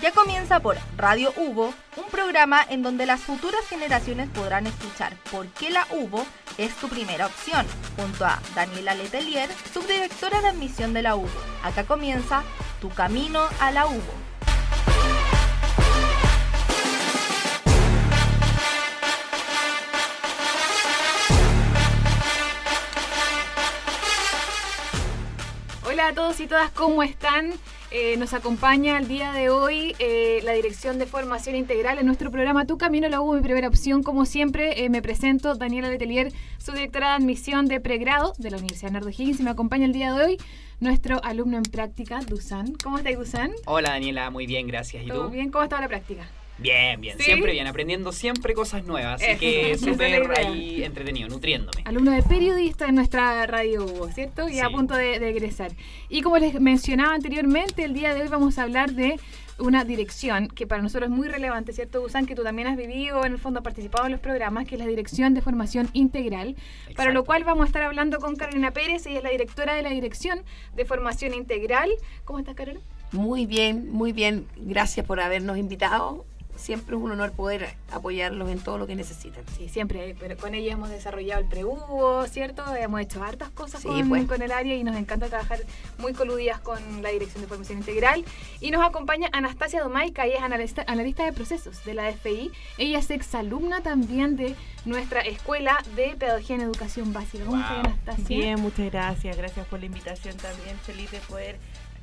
Ya comienza por Radio Hugo, un programa en donde las futuras generaciones podrán escuchar por qué la UBO es tu primera opción, junto a Daniela Letelier, subdirectora de admisión de la UBO. Acá comienza Tu Camino a la UBO. Hola a todos y todas, ¿cómo están? Eh, nos acompaña el día de hoy eh, la Dirección de Formación Integral en nuestro programa Tu Camino la U, mi primera opción. Como siempre, eh, me presento Daniela Letelier, subdirectora de admisión de pregrado de la Universidad Nardo Higgins y me acompaña el día de hoy nuestro alumno en práctica, Dusan. ¿Cómo estás, Dusan? Hola, Daniela, muy bien, gracias. ¿Y ¿Todo tú? bien? ¿Cómo está la práctica? Bien, bien, ¿Sí? siempre bien, aprendiendo siempre cosas nuevas, así que súper ahí entretenido, nutriéndome. Alumno de periodista en nuestra radio Hugo, ¿cierto? Y a punto de, de egresar. Y como les mencionaba anteriormente, el día de hoy vamos a hablar de una dirección que para nosotros es muy relevante, ¿cierto, Busan? Que tú también has vivido, en el fondo has participado en los programas, que es la Dirección de Formación Integral. Para lo cual vamos a estar hablando con Carolina Pérez, ella es la directora de la Dirección de Formación Integral. ¿Cómo estás, Carolina? Muy bien, muy bien. Gracias por habernos invitado. Siempre es un honor poder apoyarlos en todo lo que necesitan. Sí, siempre, pero con ella hemos desarrollado el pre-Hugo, ¿cierto? Hemos hecho hartas cosas Sí, con, pues. con el área y nos encanta trabajar muy coludidas con la Dirección de Formación Integral. Y nos acompaña Anastasia Domaica, ella es analista, analista de procesos de la DFI. Ella es exalumna también de nuestra Escuela de Pedagogía en Educación Básica. ¿Cómo estás, Wow. Anastasia? Bien, muchas gracias. Gracias por la invitación también. Feliz de poder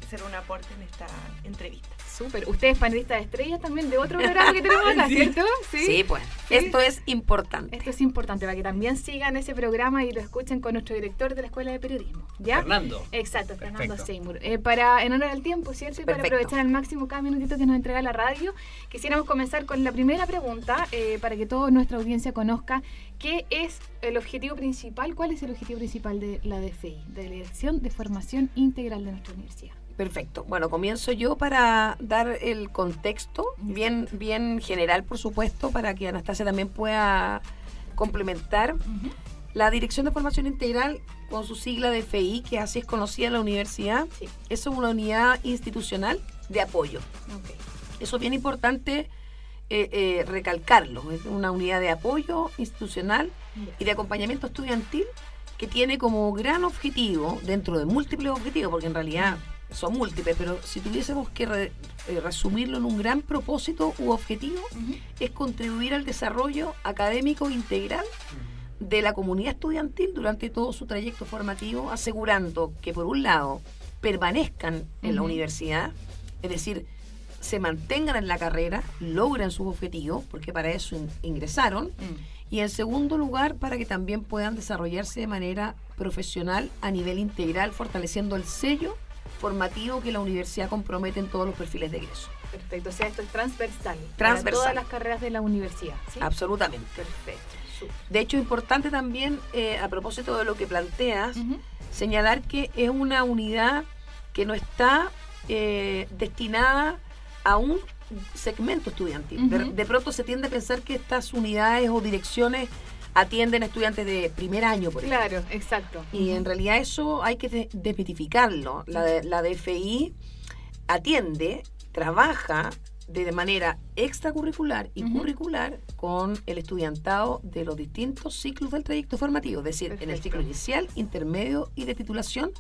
hacer un aporte en esta entrevista. Súper. Usted es panelista de estrellas también de otro programa que tenemos acá, Sí. ¿cierto? Sí, pues. Sí. Esto es importante. Esto es importante para que también sigan ese programa y lo escuchen con nuestro director de la Escuela de Periodismo. ¿Ya? Fernando. Exacto, Fernando Perfecto. Seymour. Eh, para, en honor al tiempo, ¿cierto? Y para Perfecto. aprovechar al máximo cada minutito que nos entrega la radio, quisiéramos comenzar con la primera pregunta eh, para que toda nuestra audiencia conozca qué es el objetivo principal, cuál es el objetivo principal de la DFI, de la Dirección de Formación Integral de nuestra universidad. Perfecto. Bueno, comienzo yo para dar el contexto, bien, bien general, por supuesto, para que Anastasia también pueda complementar. La Dirección de Formación Integral, con su sigla de FI, que así es conocida en la universidad, Sí. es una unidad institucional de apoyo. Ok. Eso es bien importante eh, eh, recalcarlo. Es una unidad de apoyo institucional y de acompañamiento estudiantil que tiene como gran objetivo, dentro de múltiples objetivos, porque en realidad son múltiples, pero si tuviésemos que re- eh, resumirlo en un gran propósito u objetivo, es contribuir al desarrollo académico integral de la comunidad estudiantil durante todo su trayecto formativo, asegurando que por un lado permanezcan en la universidad, es decir, se mantengan en la carrera, logren sus objetivos, porque para eso in- ingresaron, Mm. y en segundo lugar, para que también puedan desarrollarse de manera profesional a nivel integral, fortaleciendo el sello formativo que la universidad compromete en todos los perfiles de egreso. Perfecto, o sea, esto es transversal. Para Transversal. todas las carreras de la universidad. ¿sí? Absolutamente. Perfecto. De hecho, importante también, eh, a propósito de lo que planteas, señalar que es una unidad que no está eh, destinada a un segmento estudiantil. de, pronto se tiende a pensar que estas unidades o direcciones atienden a estudiantes de primer año, por ejemplo. Claro, exacto. Y en realidad eso hay que de- desmitificarlo. La, de- la DFI atiende, trabaja de manera extracurricular y curricular con el estudiantado de los distintos ciclos del trayecto formativo, es decir, en el ciclo inicial, intermedio y de titulación,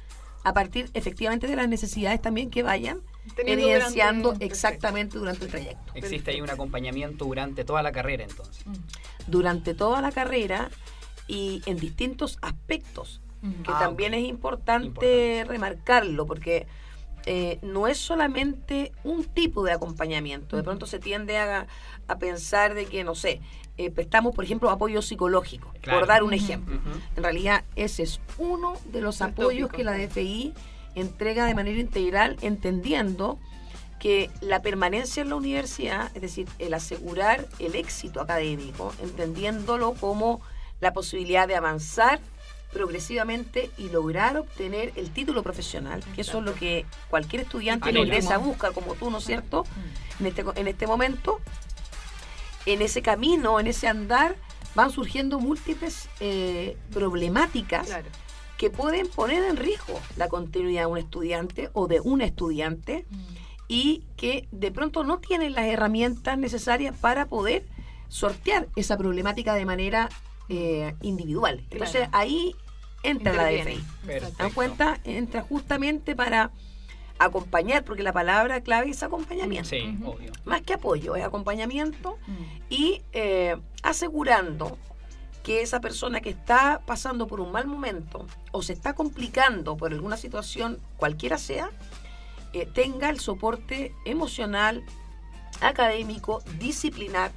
a partir efectivamente de las necesidades también que vayan Teniendo evidenciando durante- exactamente durante el trayecto. Existe ahí un acompañamiento durante toda la carrera entonces. Perfecto. Durante toda la carrera y en distintos aspectos. Mm, mm. que Ah, también es importante, Importante. remarcarlo, porque eh, no es solamente un tipo de acompañamiento. De Ujú. pronto se tiende a, a pensar de que, no sé, eh, prestamos, por ejemplo, apoyo psicológico, Claro. por dar un ejemplo. En realidad, ese es uno de los apoyos que la. DFI entrega de manera integral, entendiendo que la permanencia en la universidad, es decir, el asegurar el éxito académico, entendiéndolo como la posibilidad de avanzar progresivamente y lograr obtener el título profesional, que eso es lo que cualquier estudiante ingresa busca, como tú, ¿no es cierto? Mm. En este, en este momento, en ese camino, en ese andar, van surgiendo múltiples eh, problemáticas Claro. Que pueden poner en riesgo la continuidad de un estudiante o de una estudiante Mm. y que de pronto no tienen las herramientas necesarias para poder sortear esa problemática de manera eh, individual. Entonces Claro. ahí entra la. DFI. Perfecto. ¿Dan cuenta? Entra justamente para acompañar, porque la palabra clave es acompañamiento. Sí, obvio. Más que apoyo, es acompañamiento Mm. y eh, asegurando que esa persona que está pasando por un mal momento o se está complicando por alguna situación, cualquiera sea, eh, tenga el soporte emocional, académico, disciplinar,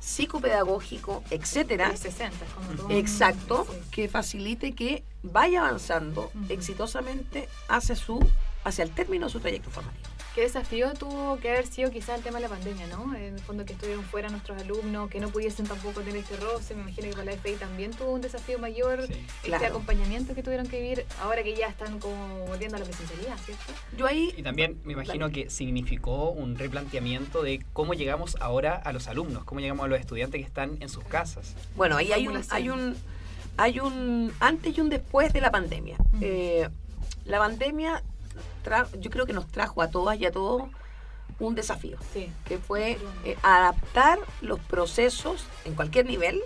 psicopedagógico, etcétera, 360, es como todo. Un- exacto, que facilite que vaya avanzando exitosamente hacia su hacia el término de su trayecto formativo. ¿Qué desafío tuvo que haber sido quizás el tema de la pandemia, ¿no? En el fondo que estuvieron fuera nuestros alumnos, que no pudiesen tampoco tener este roce, me imagino que con la FI también tuvo un desafío mayor, Sí. este Claro. acompañamiento que tuvieron que vivir ahora que ya están como volviendo a la presencialidad, ¿cierto? Yo ahí Y también me imagino que significó un replanteamiento de cómo llegamos ahora a los alumnos, cómo llegamos a los estudiantes que están en sus casas. Bueno, ahí hay un, hay un hay un antes y un después de la pandemia. Eh, la pandemia yo creo que nos trajo a todas y a todos un desafío, Sí. que fue eh, adaptar los procesos en cualquier nivel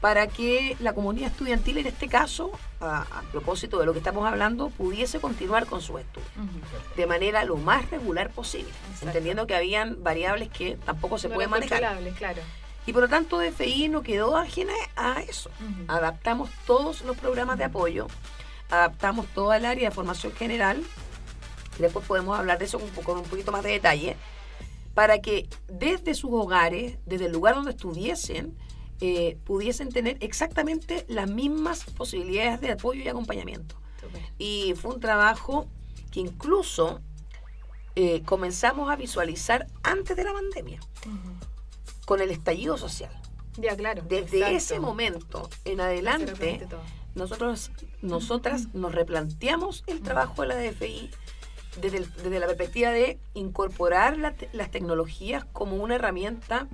para que la comunidad estudiantil, en este caso, a, a propósito de lo que estamos hablando, pudiese continuar con sus estudios de manera lo más regular posible, Exacto. entendiendo que habían variables que tampoco se No pueden manejar. claro. Y por lo tanto, DFI no quedó ajena a eso. Adaptamos todos los programas de apoyo, adaptamos toda el área de formación general. Después podemos hablar de eso con, con un poquito más de detalle, para que desde sus hogares, desde el lugar donde estuviesen, eh, pudiesen tener exactamente las mismas posibilidades de apoyo y acompañamiento. Y fue un trabajo que incluso eh, comenzamos a visualizar antes de la pandemia, con el estallido social. Ya, claro. Desde exacto. ese momento en adelante. Nosotros, nosotras nos replanteamos el trabajo de la DFI desde, el- desde la perspectiva de incorporar la las tecnologías como una herramienta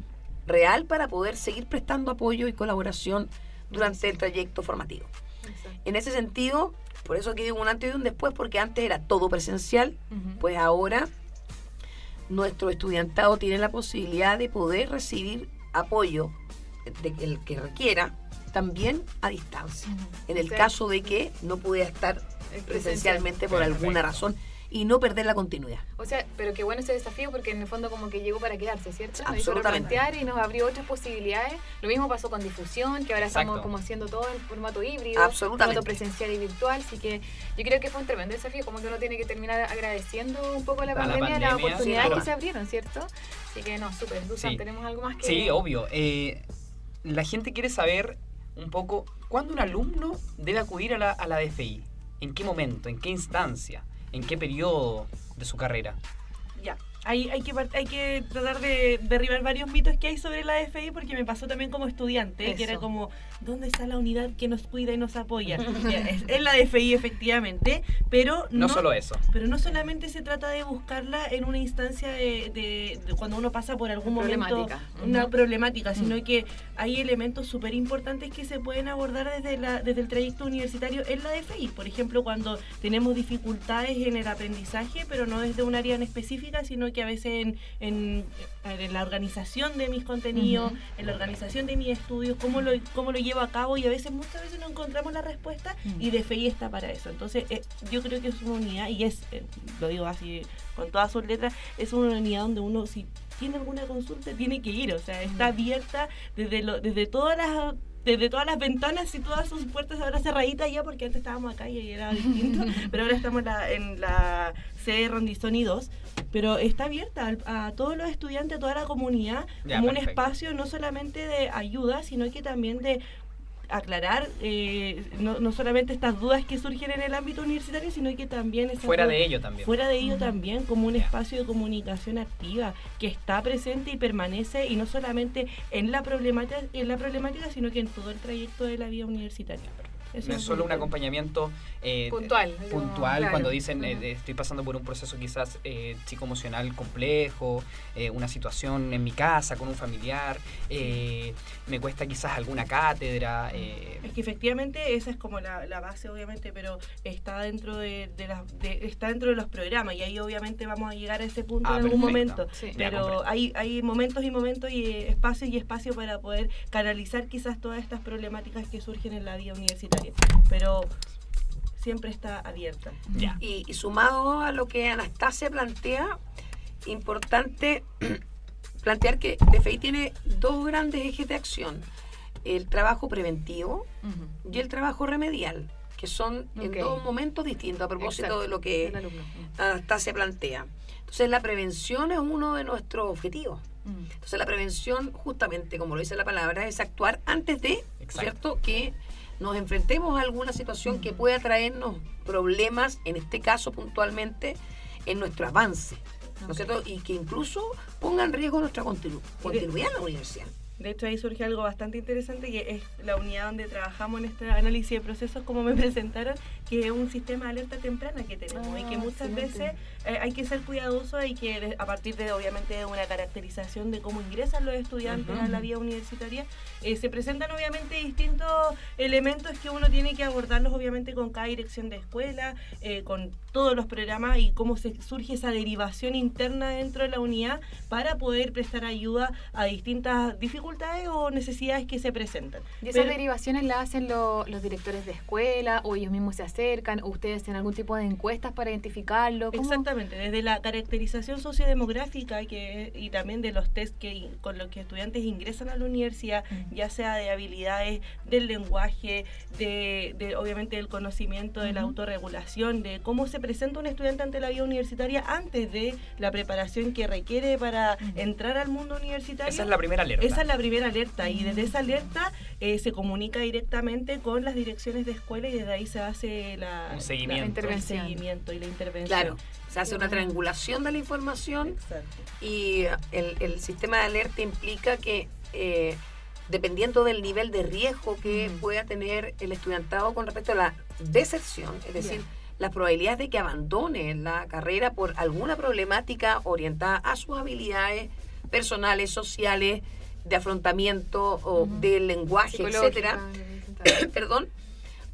real para poder seguir prestando apoyo y colaboración durante el trayecto formativo. Exacto. En ese sentido, por eso que digo un antes y un después, porque antes era todo presencial, pues ahora nuestro estudiantado tiene la posibilidad de poder recibir apoyo de el que requiera también a distancia. En el caso de que no pudiera estar presencialmente por alguna razón y no perder la continuidad. O sea, pero qué bueno ese desafío porque en el fondo como que llegó para quedarse, ¿cierto? Nos hizo Absolutamente. replantear y nos abrió otras posibilidades. Lo mismo pasó con difusión, que ahora estamos como haciendo todo en formato híbrido, Absolutamente. formato presencial y virtual, así que yo creo que fue un tremendo desafío, como que uno tiene que terminar agradeciendo un poco la A la pandemia, las pandemia, oportunidades sin que se abrieron, ¿cierto? Así que no, súper, Dusan, Sí. tenemos algo más que... Sí, obvio. Eh, la gente quiere saber un poco cuándo un alumno debe acudir a la, a la DFI. ¿En qué momento? ¿En qué instancia? ¿En qué periodo de su carrera? Hay, hay, que, hay que tratar de derribar varios mitos que hay sobre la DFI porque me pasó también como estudiante, que era como, ¿dónde está la unidad que nos cuida y nos apoya? Ya, es, es la DFI efectivamente, pero No, no, solo eso. pero no solamente se trata de buscarla en una instancia de, de- de cuando uno pasa por algún momento Problemática. una problemática, sino que hay elementos súper importantes que se pueden abordar desde, la, desde el trayecto universitario en la DFI. Por ejemplo, cuando tenemos dificultades en el aprendizaje, pero no desde un área en específica, sino que a veces en, en- en la organización de mis contenidos, en la organización de mis estudios, cómo lo, cómo lo llevo a cabo y a veces, muchas veces no encontramos la respuesta Mm. y DFI está para eso. Entonces, eh, yo creo que es una unidad y es, eh, lo digo así con todas sus letras, es una unidad donde uno si tiene alguna consulta tiene que ir, o sea, está abierta desde lo, desde todas las desde todas las ventanas y todas sus puertas ahora cerraditas ya porque antes estábamos acá y era distinto, pero ahora estamos en la, en la sede Rondizoni 2, pero está abierta al- a, todos los estudiantes, a toda la comunidad, Ya, como un espacio no solamente de ayuda, sino que también de aclarar eh, no, no solamente estas dudas que surgen en el ámbito universitario, sino que también Fuera dudas- de ello también. Fuera de ello también como un espacio de comunicación activa que está presente y permanece y no solamente en la problemática, en la problemática sino que en todo el trayecto de la vida universitaria. Eso no es solo un acompañamiento eh, Puntual. puntual Claro. cuando dicen eh, eh, estoy pasando por un proceso quizás eh, psicoemocional complejo, eh, una situación en mi casa con un familiar, eh, me cuesta quizás alguna cátedra. eh, Es que efectivamente esa es como la, la base, obviamente, pero está dentro de, de está dentro de los programas y ahí obviamente vamos a llegar a ese punto Ah, en algún perfecto. momento. Sí. Pero hay, hay momentos y momentos y eh, espacio y espacio para poder canalizar quizás todas estas problemáticas que surgen en la vida universitaria. Pero siempre está abierta. Y, y sumado a lo que Anastasia plantea, importante plantear que DFI tiene dos grandes ejes de acción. El trabajo preventivo y el trabajo remedial, que son en dos momentos distintos a propósito Exacto, de lo que. Anastasia plantea. Entonces la prevención es uno de nuestros objetivos. Entonces la prevención, justamente como lo dice la palabra, es actuar antes de, Exacto. ¿cierto? Que nos enfrentemos a alguna situación que pueda traernos problemas, en este caso puntualmente, en nuestro avance, ¿no es cierto? Y que incluso ponga en riesgo nuestra continu- continuidad en la universidad. De hecho, ahí surge algo bastante interesante que es la unidad donde trabajamos en este análisis de procesos, como me presentaron, que es un sistema de alerta temprana que tenemos y que Ah, muchas excelente. veces eh, hay que ser cuidadoso, hay que, a partir de obviamente de una caracterización de cómo ingresan los estudiantes Ujú. a la vida universitaria, eh, se presentan obviamente distintos elementos que uno tiene que abordarlos obviamente con cada dirección de escuela, eh, con todos los programas y cómo se surge esa derivación interna dentro de la unidad para poder prestar ayuda a distintas dificultades o necesidades que se presentan. ¿Y esas Pero- derivaciones las hacen lo- los directores de escuela o ellos mismos se acercan o ustedes tienen algún tipo de encuestas para identificarlo? ¿Cómo? Exactamente, desde la caracterización sociodemográfica que, y también de los test que, con los que estudiantes ingresan a la universidad, Mm. ya sea de habilidades del lenguaje, de, de, obviamente del conocimiento, de la autorregulación, de cómo se presenta un estudiante ante la vida universitaria antes de la preparación que requiere para entrar al mundo universitario. Esa es la primera alerta. Esa es la primera alerta y desde Mm. esa alerta eh, se comunica directamente con las direcciones de escuela y desde ahí se hace la, Un la- seguimiento. el Intervención. seguimiento y la intervención. Claro, se hace una triangulación de la información Exacto. y el, el sistema de alerta implica que eh, dependiendo del nivel de riesgo que pueda tener el estudiantado con respecto a la deserción, es decir, las probabilidades de que abandone la carrera por alguna problemática orientada a sus habilidades personales, sociales, de afrontamiento o Ujú. del lenguaje, etcétera, perdón,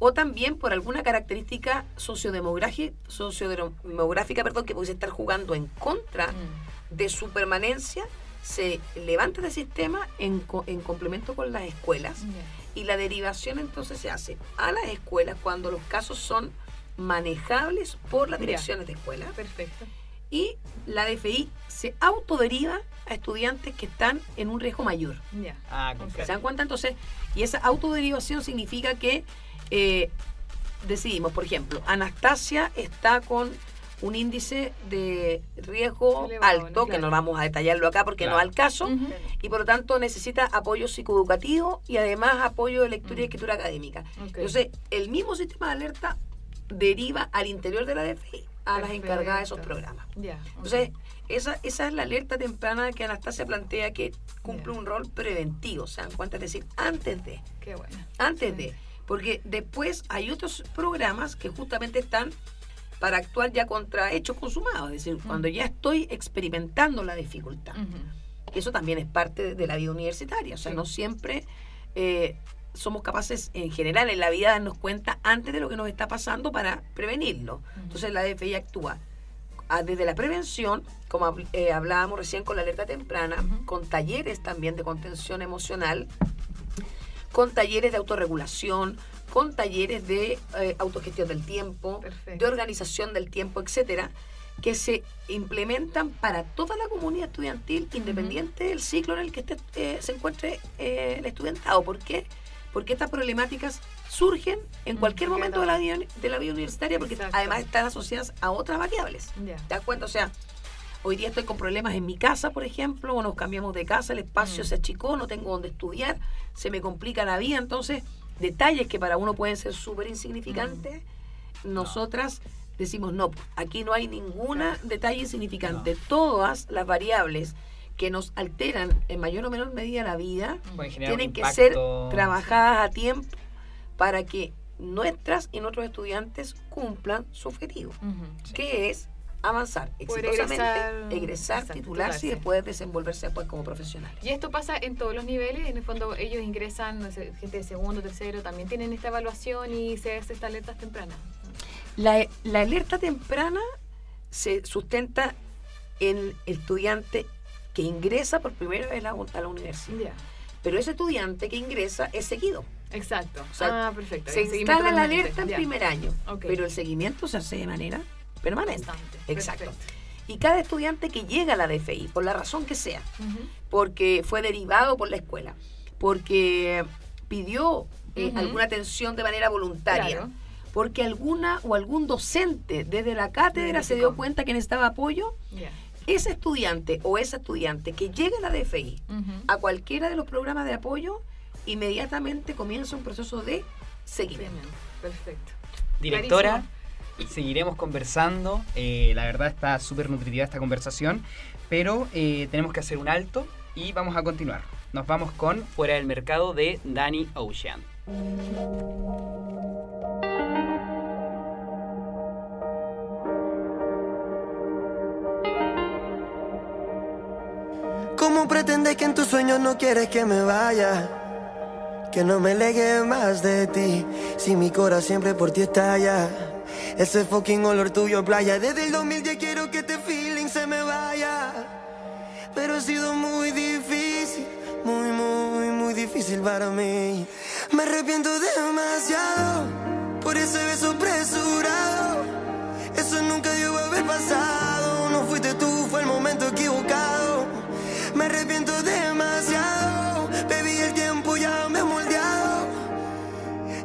o también por alguna característica sociodemográfica, sociodemográfica perdón, que pudiese estar jugando en contra Mm. de su permanencia, se levanta el sistema en, en complemento con las escuelas y la derivación entonces se hace a las escuelas cuando los casos son manejables por las direcciones de escuela Perfecto. y la DFI se autoderiva a estudiantes que están en un riesgo mayor. Ya. Ah. ¿Se dan cuenta? Entonces, y esa autoderivación significa que eh, decidimos, por ejemplo, Anastasia está con un índice de riesgo Elevado, alto, que claro. no vamos a detallarlo acá porque no Claro. es al caso, y por lo tanto necesita apoyo psicoeducativo y además apoyo de lectura y escritura académica. Entonces, el mismo sistema de alerta deriva al interior de la DFI a las encargadas de esos programas. Entonces, esa, esa es la alerta temprana que Anastasia plantea que cumple un rol preventivo, ¿se dan cuenta? Es decir, antes de, Qué bueno. antes de, porque después hay otros programas que justamente están para actuar ya contra hechos consumados, es decir, cuando ya estoy experimentando la dificultad. Ujú. Eso también es parte de, la vida universitaria, o sea, Sí. no siempre eh, somos capaces en general en la vida de darnos cuenta antes de lo que nos está pasando para prevenirlo. Entonces la DFI actúa ah, desde la prevención, como eh, hablábamos recién con la alerta temprana, con talleres también de contención emocional, con talleres de autorregulación, con talleres de eh, autogestión del tiempo, Perfecto. de organización del tiempo, etcétera, que se implementan para toda la comunidad estudiantil, independiente del ciclo en el que esté, eh, se encuentre eh, el estudiantado. ¿Por qué? Porque estas problemáticas surgen en Mm, cualquier momento de la, de la vida universitaria, porque Exacto. además están asociadas a otras variables. ¿Te das cuenta? O sea, hoy día estoy con problemas en mi casa, por ejemplo, o nos cambiamos de casa, el espacio Mm. se achicó, no tengo donde estudiar, se me complica la vida. Entonces, detalles que para uno pueden ser súper insignificantes, nosotras decimos, no, aquí no hay ninguna detalle insignificante. Todas las variables que nos alteran en mayor o menor medida la vida un tienen que ser trabajadas a tiempo para que nuestras y nuestros estudiantes cumplan su objetivo, que es avanzar Poder exitosamente, egresar, egresar, exacto, titularse y después desenvolverse después como profesionales. Y esto pasa en todos los niveles, en el fondo ellos ingresan, gente de segundo, tercero, también tienen esta evaluación y se hace esta alerta temprana. La, la alerta temprana se sustenta en el estudiante que ingresa por primera vez a la, a la universidad. Pero ese estudiante que ingresa es seguido. exacto. sea, ah, perfecto. Se instala la alerta en ya. primer año, Ok. pero el seguimiento se hace de manera permanente. Constante, Exacto. perfecto. Y cada estudiante que llega a la DFI, por la razón que sea, porque fue derivado por la escuela, porque pidió eh, alguna atención de manera voluntaria, Claro. porque alguna o algún docente desde la cátedra se dio cuenta que necesitaba apoyo, ese estudiante o esa estudiante que llega a la DFI a cualquiera de los programas de apoyo, inmediatamente comienza un proceso de seguimiento. Perfecto. Directora, seguiremos conversando. eh, la verdad está súper nutritiva esta conversación, pero eh, tenemos que hacer un alto y vamos a continuar. Nos vamos con Fuera del Mercado de Danny Ocean. ¿Cómo pretendes que en tus sueños no quieres que me vaya? Que no me legue más de ti, si mi corazón siempre por ti estalla. Ese fucking olor tuyo playa, desde el 2010 quiero que este feeling se me vaya. Pero ha sido muy difícil, muy, muy, muy difícil para mí. Me arrepiento demasiado por ese beso apresurado. Eso nunca debió haber pasado. No fuiste tú, fue el momento equivocado. Me arrepiento demasiado.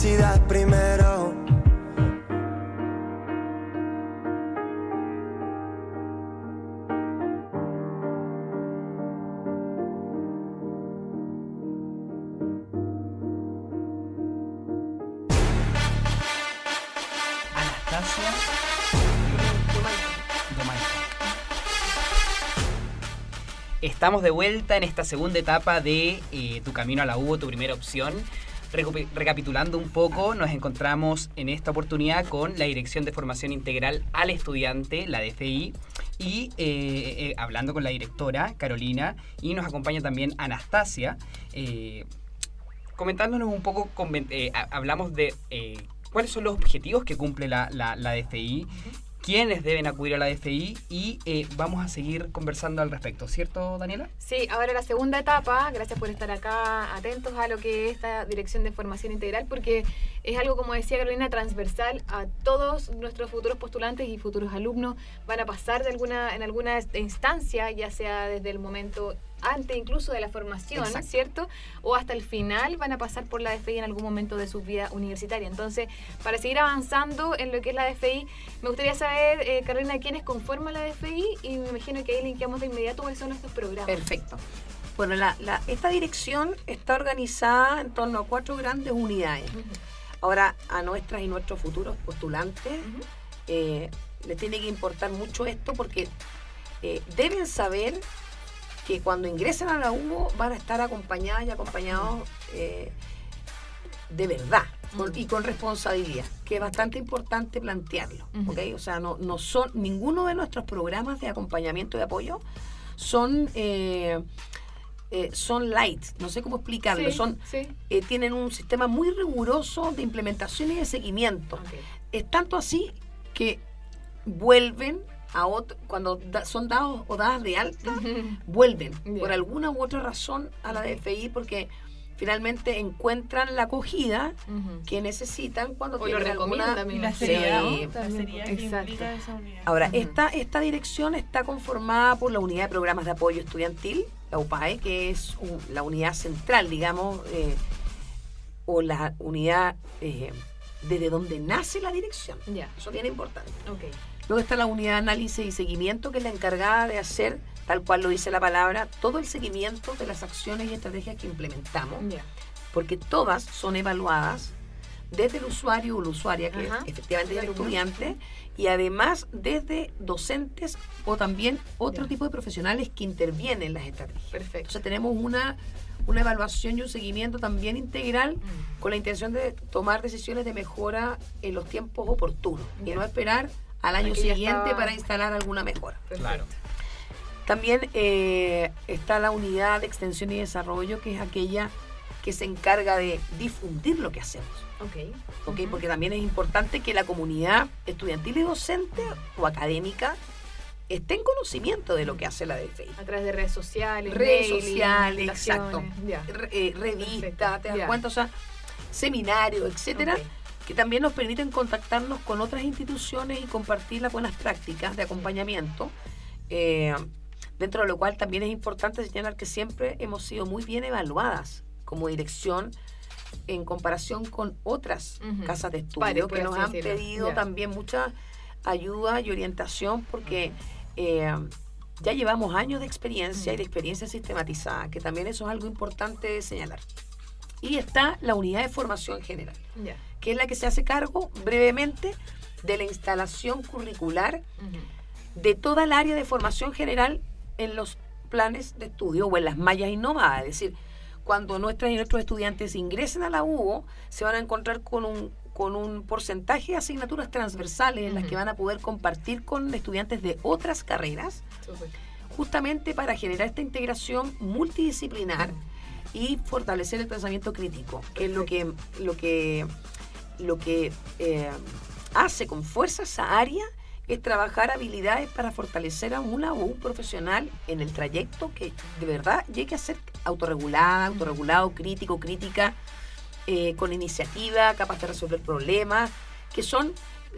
Felicidad primero. Estamos de vuelta en esta segunda etapa de eh, Tu Camino a la U, tu primera opción. Recapitulando un poco, nos encontramos en esta oportunidad con la Dirección de Formación Integral al Estudiante, la DFI, y eh, eh, hablando con la directora, Carolina, y nos acompaña también Anastasia. eh, comentándonos un poco, eh, hablamos de eh, cuáles son los objetivos que cumple la, la DFI, quiénes deben acudir a la DFI y eh, vamos a seguir conversando al respecto, ¿cierto, Daniela? Sí, ahora la segunda etapa, gracias por estar acá atentos a lo que es esta dirección de formación integral, porque es algo, como decía Carolina, transversal a todos nuestros futuros postulantes y futuros alumnos. Van a pasar en alguna instancia, ya sea desde el momento antes incluso de la formación, Exacto. ¿cierto? O hasta el final van a pasar por la DFI en algún momento de su vida universitaria. Entonces, para seguir avanzando en lo que es la DFI, me gustaría saber, eh, Carolina, quiénes conforman la DFI y me imagino que ahí linkeamos de inmediato cuáles son estos programas. Perfecto. Bueno, la, la- esta dirección está organizada en torno a cuatro grandes unidades. Ahora, a nuestras y nuestros futuros postulantes, eh, les tiene que importar mucho esto porque eh, deben saber que cuando ingresen a la UBO van a estar acompañadas y acompañados eh, de verdad con- Mm. y con responsabilidad, que es bastante importante plantearlo. ¿ok? O sea, no, no son ninguno de nuestros programas de acompañamiento y apoyo son eh, eh, son light, no sé cómo explicarlo, Sí, son sí. eh, tienen un sistema muy riguroso de implementación y de seguimiento. Es tanto así que vuelven a otro, cuando da- son dados o dadas de alta, vuelven por alguna u otra razón a la DFI porque finalmente encuentran la acogida que necesitan cuando O tienen alguna... También. la Sí, seriedad, ¿no? la También, seriedad que exacto. implica esa unidad. Ahora, esta, esta dirección está conformada por la Unidad de Programas de Apoyo Estudiantil, la UPAE, que es un- la unidad central, digamos, eh, o la unidad eh, desde donde nace la dirección. Ya. Eso es bien importante. Ok. Luego está la unidad de análisis y seguimiento, que es la encargada de hacer, tal cual lo dice la palabra, todo el seguimiento de las acciones y estrategias que implementamos, porque todas son evaluadas desde el usuario o la usuaria, que Ajá. efectivamente es el estudiante, y además desde docentes o también otro tipo de profesionales que intervienen en las estrategias. Perfecto. Entonces tenemos una, una evaluación y un seguimiento también integral Mm. con la intención de tomar decisiones de mejora en los tiempos oportunos y no esperar al año Aquí siguiente para instalar alguna mejora. Claro. También eh, está la unidad de extensión y desarrollo, que es aquella que se encarga de difundir lo que hacemos. Ok. ¿ok? Ujú. Porque también es importante que la comunidad estudiantil y docente o académica esté en conocimiento de lo que hace la DFI. A través de redes sociales, Redes sociales, exacto. Re- eh, Perfecto, te das cuenta, o sea, seminarios, etcétera. Que también nos permiten contactarnos con otras instituciones y compartir las buenas prácticas de acompañamiento. eh, dentro de lo cual también es importante señalar que siempre hemos sido muy bien evaluadas como dirección en comparación con otras casas de estudio que nos han decirlo. pedido también mucha ayuda y orientación porque eh, ya llevamos años de experiencia y de experiencia sistematizada, que también eso es algo importante de señalar. Y está la unidad de formación general, Ya. Que es la que se hace cargo brevemente de la instalación curricular de toda el área de formación general en los planes de estudio o en las mallas innovadas. Es decir, cuando nuestras y nuestros estudiantes ingresen a la UO, se van a encontrar con un, con un porcentaje de asignaturas transversales en las que van a poder compartir con estudiantes de otras carreras, justamente para generar esta integración multidisciplinar y fortalecer el pensamiento crítico, que es lo que, lo que, lo que eh, hace con fuerza esa área es trabajar habilidades para fortalecer a una o un profesional en el trayecto que de verdad llegue a ser autorregulada, autorregulado, crítico, crítica, eh, con iniciativa, capaz de resolver problemas, que son,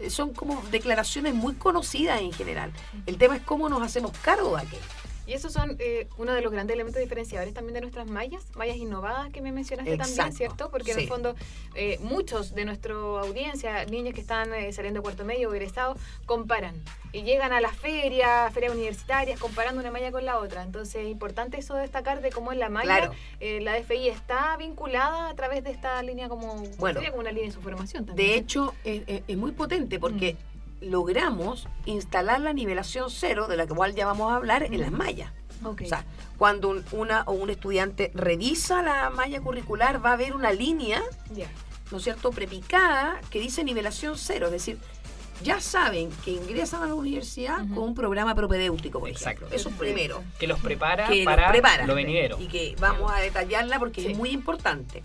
son como declaraciones muy conocidas en general. El tema es cómo nos hacemos cargo de aquello. Y esos son eh, uno de los grandes elementos diferenciadores también de nuestras mallas, mallas innovadas que me mencionaste también, ¿cierto? Porque en el fondo eh, muchos de nuestra audiencia, niños que están eh, saliendo de cuarto medio o egresados, comparan y llegan a las ferias, ferias universitarias, comparando una malla con la otra. Entonces es importante eso destacar de cómo en la malla Claro. eh, la DFI está vinculada a través de esta línea como, Bueno. sería como una línea de su formación también. De hecho, es, es- es muy potente porque logramos instalar la nivelación cero, de la cual ya vamos a hablar, en las mallas. O sea, cuando un- una o un estudiante revisa la malla curricular, va a ver una línea. ¿no es cierto?, prepicada que dice nivelación cero. Es decir, ya saben que ingresan a la universidad con un programa propedéutico, por Exacto. ejemplo. Eso es primero. Que los prepara que para nos prepara lo venidero. y que vamos a detallarla porque Sí. es muy importante.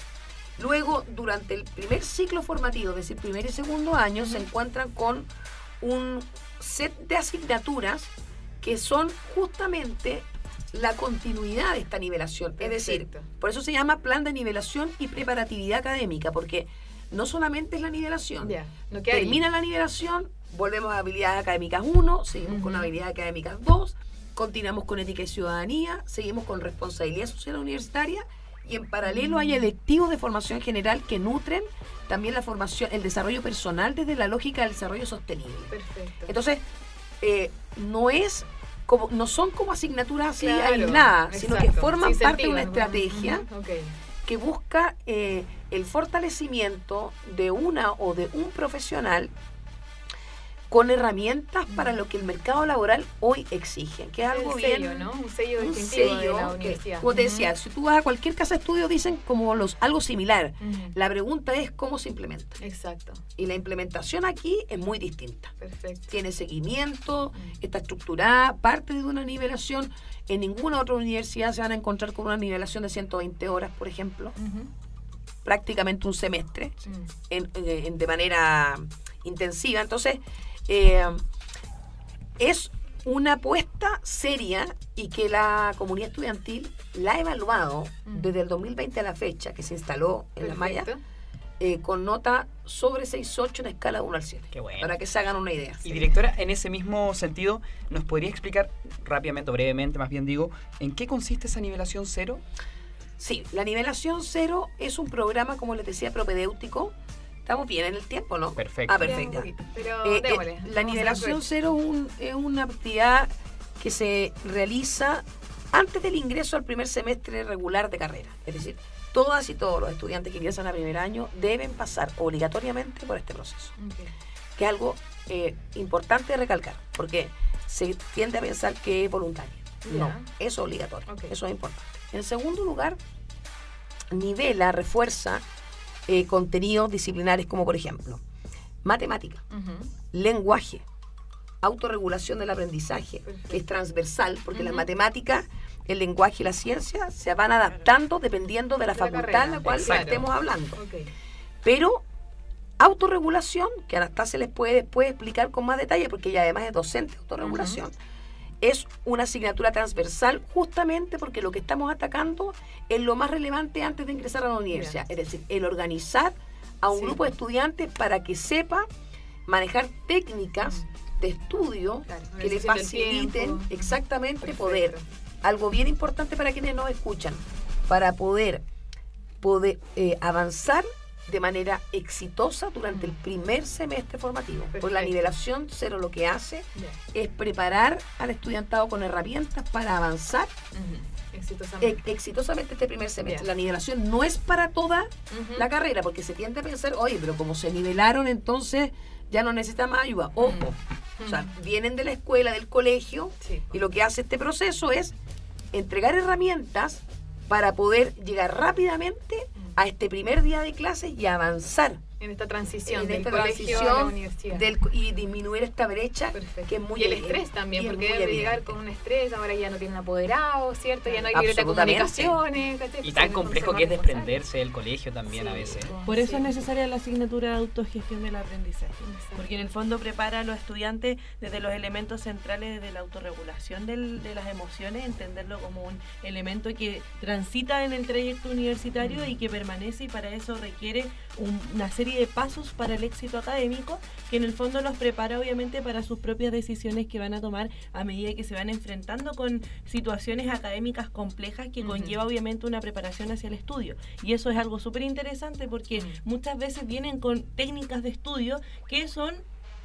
Luego, durante el primer ciclo formativo, es decir, primer y segundo año, se encuentran con un set de asignaturas que son justamente la continuidad de esta nivelación. Es decir, por eso se llama plan de nivelación y preparatividad académica, porque no solamente es la nivelación. No ahí. Termina la nivelación, volvemos a habilidades académicas 1, seguimos con habilidades académicas 2, continuamos con ética y ciudadanía, seguimos con responsabilidad social universitaria y en paralelo hay electivos de formación general que nutren también la formación, el desarrollo personal desde la lógica del desarrollo sostenible. Perfecto. Entonces, eh, no es como, no son como asignaturas así Claro, aisladas, sino que forman parte de una estrategia que busca eh, el fortalecimiento de una o de un profesional con herramientas para lo que el mercado laboral hoy exige, que es algo el bien sello, ¿no? Un sello un distintivo de sello que, universidad. como te si tú vas a cualquier casa de estudio dicen como los algo similar. La pregunta es cómo se implementa. Exacto, Y la implementación aquí es muy distinta. perfecto. Tiene seguimiento, está estructurada, parte de una nivelación. En ninguna otra universidad se van a encontrar con una nivelación de 120 horas, por ejemplo, prácticamente un semestre, en- en- de manera intensiva. Entonces, eh, es una apuesta seria y que la comunidad estudiantil la ha evaluado Mm. desde el 2020 a la fecha que se instaló en la malla eh, con nota sobre 6.8 en escala 1 al 7. Qué bueno. Para que se hagan una idea. Y directora, en ese mismo sentido, ¿nos podría explicar rápidamente o brevemente, más bien digo, en qué consiste esa nivelación cero? Sí, la nivelación cero es un programa, como les decía, propedéutico. Estamos bien en el tiempo, ¿no? Perfecto. Ah, perfecto. Pero Eh, eh, la nivelación cero es un- es una actividad que se realiza antes del ingreso al primer semestre regular de carrera. Es decir, todas y todos los estudiantes que ingresan a primer año deben pasar obligatoriamente por este proceso, que es algo eh, importante de recalcar, porque se tiende a pensar que es voluntario. No, es obligatorio. Eso es importante. En segundo lugar, nivela, refuerza eh, contenidos disciplinares como, por ejemplo, matemática, lenguaje, autorregulación del aprendizaje, Perfecto. que es transversal, porque las Ujú. matemáticas, el lenguaje y la ciencia se van adaptando dependiendo de la De facultad en la cual Exacto. estemos hablando. Pero autorregulación, que Anastasia les puede después explicar con más detalle, porque ella además es docente de autorregulación, es una asignatura transversal justamente porque lo que estamos atacando es lo más relevante antes de ingresar a la universidad, es decir, el organizar a un Sí. grupo de estudiantes para que sepa manejar técnicas de estudio Claro, que le faciliten exactamente Perfecto. poder. Algo bien importante para quienes nos escuchan, para poder, poder eh, avanzar de manera exitosa durante el primer semestre formativo. Porque la Perfecto. nivelación cero lo que hace es preparar al estudiantado con herramientas para avanzar. Exitosamente. exitosamente este primer semestre. Bien. La nivelación no es para toda la carrera, porque se tiende a pensar, oye, pero como se nivelaron, entonces ya no necesitan más ayuda. Ojo, o sea, vienen de la escuela, del colegio, Sí. y lo que hace este proceso es entregar herramientas para poder llegar rápidamente a este primer día de clases y avanzar En esta transición en del esta colegio a la transición universidad. del- y disminuir esta brecha Perfecto. que es muy y el estrés también, porque debe llegar con un estrés, ahora ya no tienen apoderado, ¿cierto? Ya no hay libreta de Absolutamente. comunicaciones. ¿cachai? Y tan complejo que es desprenderse del colegio también a veces. po, Por eso sí. es necesaria la asignatura de autogestión del aprendizaje, Exacto. porque en el fondo prepara a los estudiantes desde los elementos centrales de la autorregulación del- de las emociones, entenderlo como un elemento que transita en el trayecto universitario y que permanece y para eso requiere un- una serie de pasos para el éxito académico, que en el fondo los prepara obviamente para sus propias decisiones que van a tomar a medida que se van enfrentando con situaciones académicas complejas que conlleva obviamente una preparación hacia el estudio. Y eso es algo súper interesante porque muchas veces vienen con técnicas de estudio que son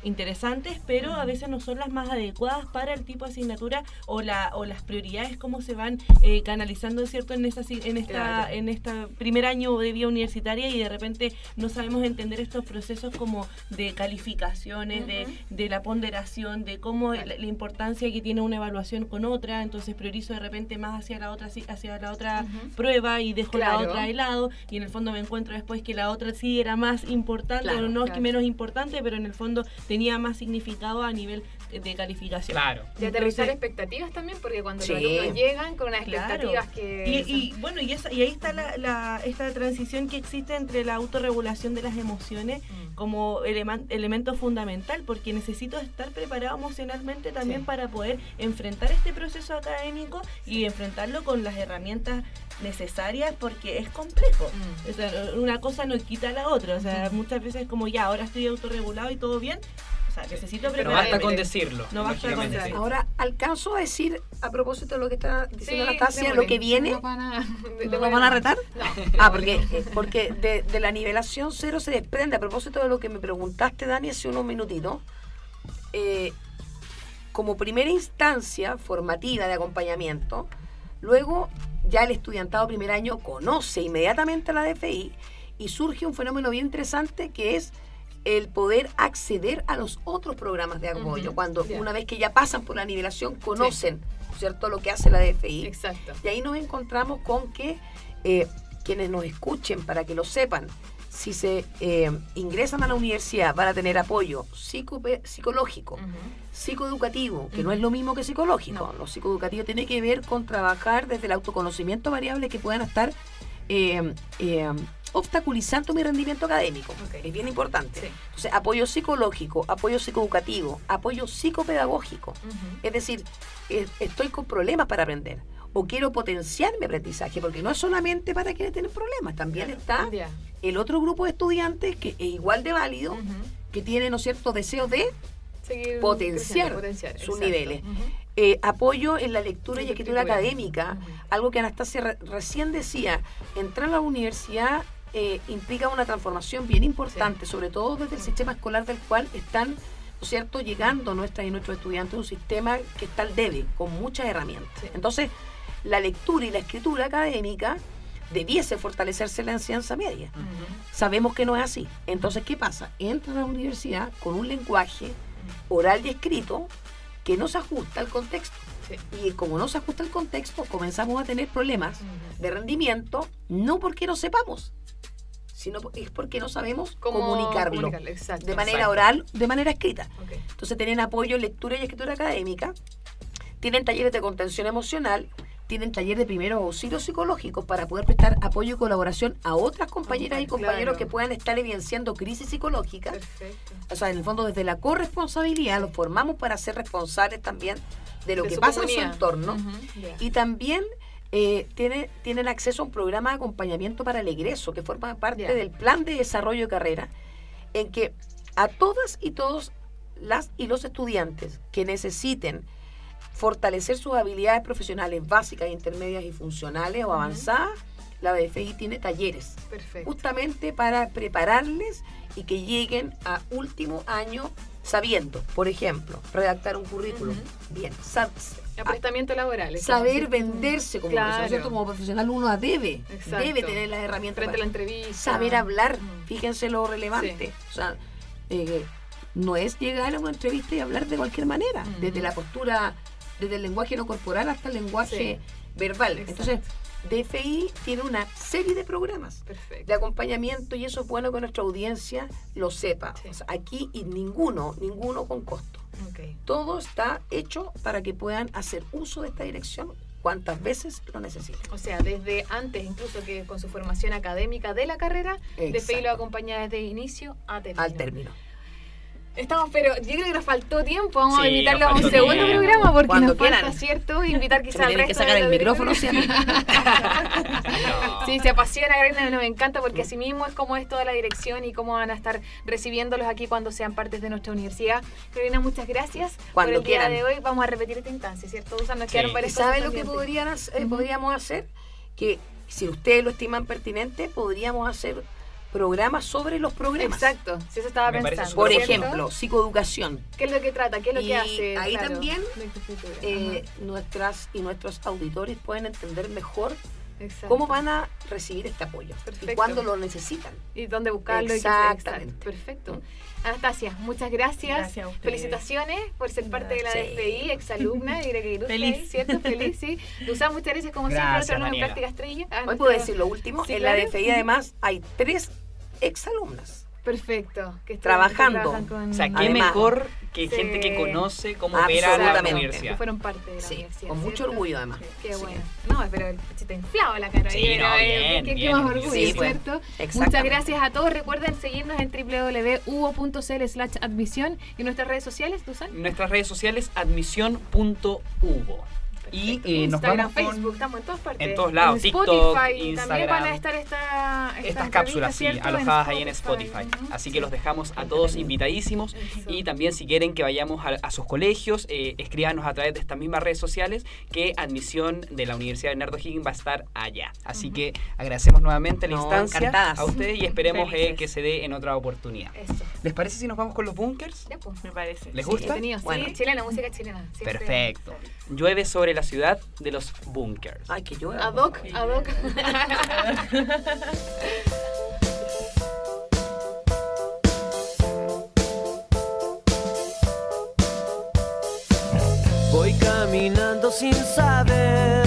interesantes, pero a veces no son las más adecuadas para el tipo de asignatura o la o las prioridades cómo se van eh, canalizando cierto en esta en esta Claro. en este primer año de vida universitaria y de repente no sabemos entender estos procesos como de calificaciones, de, la ponderación, de cómo Claro. la, la importancia que tiene una evaluación con otra, entonces priorizo de repente más hacia la otra hacia la otra prueba y dejo la otra de lado y en el fondo me encuentro después que la otra sí era más importante, o no es que menos importante, pero en el fondo tenía más significado a nivel de calificación. Claro. Y aterrizar Entonces- expectativas también, porque cuando Sí. los alumnos llegan con unas Claro. expectativas que... Y, son- y, bueno, y, esa- y ahí está la, la- esta transición que existe entre la autorregulación de las emociones Mm. como eleman- elemento fundamental, porque necesito estar preparado emocionalmente también Sí. para poder enfrentar este proceso académico y enfrentarlo con las herramientas necesarias, porque es complejo. Mm. O sea, una cosa no quita a la otra. O sea, muchas veces como ya, ahora estoy autorregulado y todo bien. O sea, necesito Pero prepararme. basta con decirlo. No basta con decirlo. Ahora, alcanzo a decir, a propósito de lo que está Sí, diciendo Anastasia, démosle. lo que viene. No van a, de- ¿No de ¿Lo buena van a mano. retar? No. Ah, porque, eh, porque de, de la nivelación cero se desprende, a propósito de lo que me preguntaste, Dani, hace unos minutitos, eh, como primera instancia formativa de acompañamiento, luego ya el estudiantado primer año conoce inmediatamente a la DFI y surge un fenómeno bien interesante que es el poder acceder a los otros programas de apoyo, cuando una vez que ya pasan por la nivelación conocen, ¿cierto?, lo que hace la DFI. Exacto. Y ahí nos encontramos con que eh, quienes nos escuchen, para que lo sepan, si se eh, ingresan a la universidad van a tener apoyo psicope- psicológico, psicoeducativo, que no es lo mismo que psicológico. No. Lo psicoeducativo tiene que ver con trabajar desde el autoconocimiento variable que puedan estar eh, eh, obstaculizando mi rendimiento académico. Es bien importante. Sí. Entonces, apoyo psicológico, apoyo psicoeducativo, apoyo psicopedagógico. Es decir, estoy con problemas para aprender o quiero potenciar mi aprendizaje, porque no es solamente para quienes tienen problemas, también está el otro grupo de estudiantes que es igual de válido, que tiene, ¿no es cierto?, deseo de Seguir Potenciar sus exacto. niveles. Eh, apoyo en la lectura y escritura académica, algo que Anastasia re- recién decía, entrar a la universidad eh, implica una transformación bien importante, sobre todo desde el sistema escolar del cual están, ¿no es cierto?, llegando nuestras y nuestros estudiantes, un sistema que está al debe, con muchas herramientas. Sí. Entonces, la lectura y la escritura académica debiese fortalecerse en la enseñanza media. Sabemos que no es así. Entonces, ¿qué pasa? Entran a la universidad con un lenguaje oral y escrito que no se ajusta al contexto. Sí. Y como no se ajusta al contexto, comenzamos a tener problemas de rendimiento, no porque no sepamos, sino es porque no sabemos ¿Cómo comunicarlo? Exacto. de manera Exacto. oral, de manera escrita. Entonces tienen apoyo en lectura y escritura académica, tienen talleres de contención emocional, tienen talleres de primeros auxilios psicológicos para poder prestar apoyo y colaboración a otras compañeras y Claro. compañeros que puedan estar evidenciando crisis psicológicas. Perfecto. O sea, en el fondo desde la corresponsabilidad los formamos para ser responsables también de lo De que pasa en su entorno. Y también eh, tiene- tienen acceso a un programa de acompañamiento para el egreso, que forma parte del plan de desarrollo de carrera, en que a todas y todos las y los estudiantes que necesiten fortalecer sus habilidades profesionales básicas, intermedias y funcionales o avanzadas, la BFI tiene talleres Perfecto. justamente para prepararles y que lleguen a último año sabiendo, por ejemplo, redactar un currículum. Bien, sab- Aprestamiento laboral. saber venderse como Claro. Como profesional uno debe, Exacto. debe tener las herramientas Frente a la entrevista. saber hablar. Fíjense lo relevante. O sea, eh, no es llegar a una entrevista y hablar de cualquier manera, desde la postura, desde el lenguaje no corporal hasta el lenguaje verbal. Exacto. Entonces, DFI tiene una serie de programas Perfecto. de acompañamiento y eso es bueno que nuestra audiencia lo sepa. Sí. O sea, aquí y ninguno, ninguno con costo. Todo está hecho para que puedan hacer uso de esta dirección cuantas veces lo necesiten. O sea, desde antes, incluso que con su formación académica de la carrera, DFI lo acompaña desde inicio a término. Al término. Estamos, pero yo creo que nos faltó tiempo. Vamos a invitarlo nos a un segundo tiempo. programa porque Cuando nos falta, quieran. ¿cierto? Invitar quizás al tienen que resto sacar de el micrófono, ¿sí? Sí, se apasiona, Karina, no, me encanta porque así mismo es como es toda la dirección y cómo van a estar recibiéndolos aquí cuando sean partes de nuestra universidad. Karina, muchas gracias Cuando por el día quieran. de hoy. Vamos a repetir esta instancia, ¿cierto? Usan, nos Sí. quedaron ¿Y varias sabe lo que podrían, eh, podríamos hacer? Que si ustedes lo estiman pertinente, podríamos hacer programas sobre los programas. Exacto, si eso estaba Me pensando. Por ejemplo, psicoeducación. ¿Qué es lo que trata? ¿Qué es lo Y que hace? ahí Claro, también, de. Eh, nuestras y nuestros auditores pueden entender mejor exacto. cómo van a recibir este apoyo Perfecto. y cuándo lo necesitan. y dónde buscarlo. Exactamente. exacto, Perfecto. Anastasia, muchas gracias. Gracias a. Felicitaciones por ser parte de la. DFI, exalumna, y que Feliz. ¿cierto? Feliz, sí. Luzán, muchas gracias como siempre, Gracias, nuestro alumno en práctica estrella. Hoy puedo decir lo último. Sí, en claro. la DFI además hay tres exalumnas. Perfecto. Que Trabajando. que trabajan con- O sea, qué Además. mejor que Sí. gente que conoce cómo opera la Absolutamente. que universidad. fueron parte de la Sí, universidad. con mucho ¿cierto? orgullo además. Sí, Qué Sí. bueno. No, pero se te inflaba la cara. Sí, no, eh, bien, qué, más orgullo, Sí, pues, ¿cierto? Muchas exactamente. gracias a todos. Recuerden seguirnos en www.uvo.cl slash admisión y nuestras redes sociales, Luzán. Nuestras redes sociales, admisión.uvo. Y eh, nos Instagram, vamos con Facebook, estamos en todas partes. en todos lados, En TikTok, Spotify también Instagram. van a estar esta, estas estas cápsulas, sí, alojadas ahí en Spotify. Así que los dejamos a todos invitadísimos. Eso. Y también si quieren que vayamos a, a sus colegios, eh, escríbanos a través de estas mismas redes sociales que admisión de la Universidad de Bernardo Higgins va a estar allá. Así que agradecemos nuevamente la No, instancia encantadas. a ustedes y esperemos eh, que se dé en otra oportunidad. Eso. ¿Les parece si nos vamos con los bunkers? Ya, pues. Me parece. ¿Les Sí, gusta? sí, Bueno. chilena, música chilena. sí, Perfecto. Llueve sobre la la ciudad de los bunkers. Ay, que llueva. Ad hoc, ad hoc. Voy caminando sin saber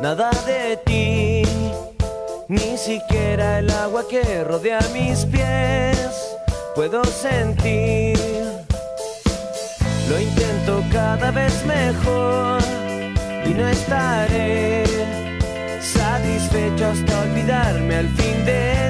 nada de ti, ni siquiera el agua que rodea mis pies puedo sentir. Lo intento cada vez mejor y no estaré satisfecho hasta olvidarme al fin de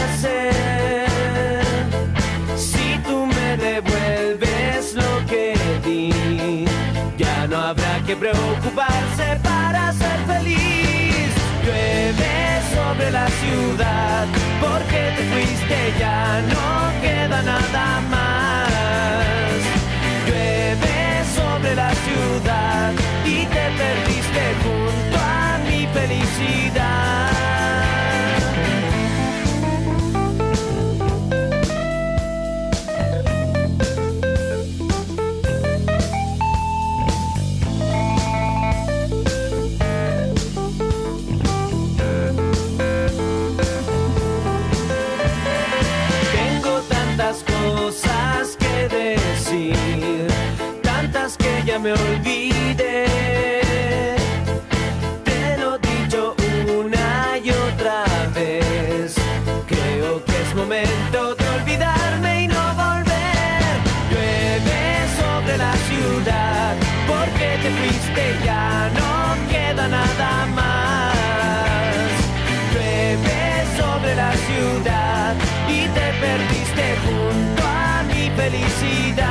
Preocuparse para ser feliz. Llueve sobre la ciudad porque te fuiste, ya no queda nada más. Llueve sobre la ciudad y te perdiste junto a mi felicidad. Porque te fuiste ya no queda nada más. Llueve sobre la ciudad y te perdiste junto a mi felicidad.